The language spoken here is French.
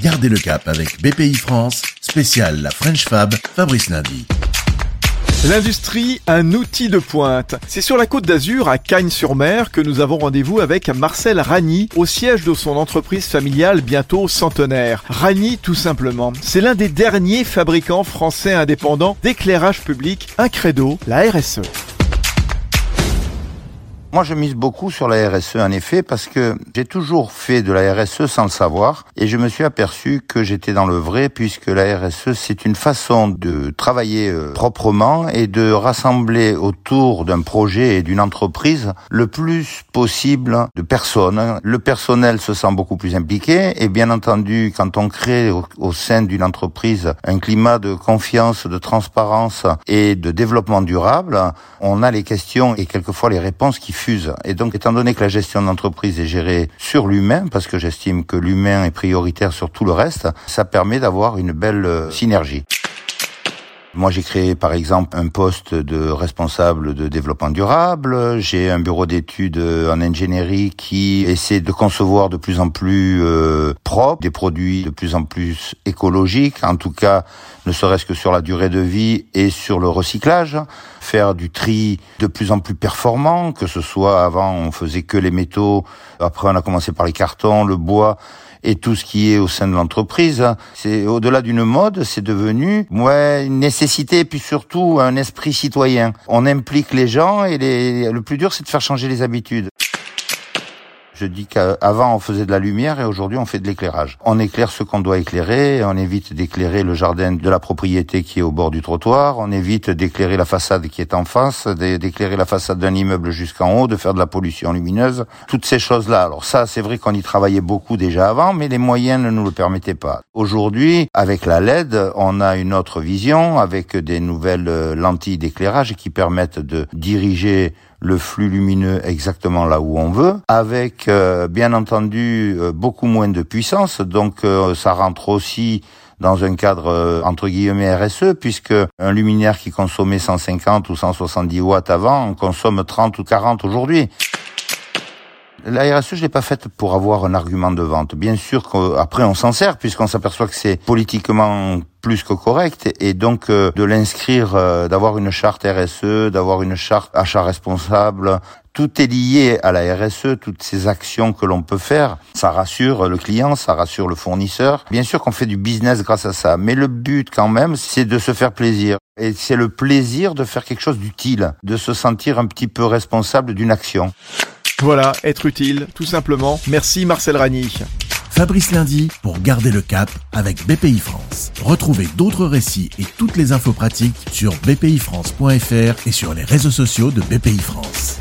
Gardez le cap avec BPI France, spécial la French Fab, Fabrice Lundi. L'industrie, un outil de pointe. C'est sur la côte d'Azur, à Cagnes-sur-Mer, que nous avons rendez-vous avec Marcel Ragny, au siège de son entreprise familiale bientôt centenaire. Ragny, tout simplement, c'est l'un des derniers fabricants français indépendants d'éclairage public, un credo, la RSE. Moi, je mise beaucoup sur la RSE, en effet, parce que j'ai toujours fait de la RSE sans le savoir, et je me suis aperçu que j'étais dans le vrai, puisque la RSE, c'est une façon de travailler euh, proprement et de rassembler autour d'un projet et d'une entreprise le plus possible de personnes. Le personnel se sent beaucoup plus impliqué, et bien entendu, quand on crée au, au sein d'une entreprise un climat de confiance, de transparence et de développement durable, on a les questions et quelquefois les réponses qui et donc, étant donné que la gestion d'entreprise est gérée sur l'humain, parce que j'estime que l'humain est prioritaire sur tout le reste, ça permet d'avoir une belle euh, synergie. Moi, j'ai créé, par exemple, un poste de responsable de développement durable. J'ai un bureau d'études en ingénierie qui essaie de concevoir de plus en plus euh, propre des produits de plus en plus écologiques. En tout cas, ne serait-ce que sur la durée de vie et sur le recyclage. Faire du tri de plus en plus performant, que ce soit avant, on faisait que les métaux. Après, on a commencé par les cartons, le bois et tout ce qui est au sein de l'entreprise. C'est au-delà d'une mode, c'est devenu ouais, une nécessité et puis surtout un esprit citoyen. On implique les gens et le plus dur c'est de faire changer les habitudes. Je dis qu'avant on faisait de la lumière et aujourd'hui on fait de l'éclairage. On éclaire ce qu'on doit éclairer, on évite d'éclairer le jardin de la propriété qui est au bord du trottoir, on évite d'éclairer la façade qui est en face, d'éclairer la façade d'un immeuble jusqu'en haut, de faire de la pollution lumineuse, toutes ces choses-là. Alors ça, c'est vrai qu'on y travaillait beaucoup déjà avant, mais les moyens ne nous le permettaient pas. Aujourd'hui, avec la LED, on a une autre vision avec des nouvelles euh, lentilles d'éclairage qui permettent de diriger le flux lumineux exactement là où on veut, avec euh, bien entendu euh, beaucoup moins de puissance, donc euh, ça rentre aussi dans un cadre entre guillemets RSE, puisque un luminaire qui consommait 150 ou 170 watts avant, on consomme 30 ou 40 aujourd'hui. La RSE, je l'ai pas faite pour avoir un argument de vente. Bien sûr qu'après on s'en sert puisqu'on s'aperçoit que c'est politiquement plus que correct et donc euh, de l'inscrire, euh, d'avoir une charte RSE, d'avoir une charte achat responsable, tout est lié à la RSE, toutes ces actions que l'on peut faire. Ça rassure le client, ça rassure le fournisseur. Bien sûr qu'on fait du business grâce à ça, mais le but quand même, c'est de se faire plaisir. Et c'est le plaisir de faire quelque chose d'utile, de se sentir un petit peu responsable d'une action. Voilà, être utile, tout simplement. Merci Marcel Ragny. Fabrice Lundi pour garder le cap avec BPI France. Retrouvez d'autres récits et toutes les infos pratiques sur bpifrance.fr et sur les réseaux sociaux de BPI France.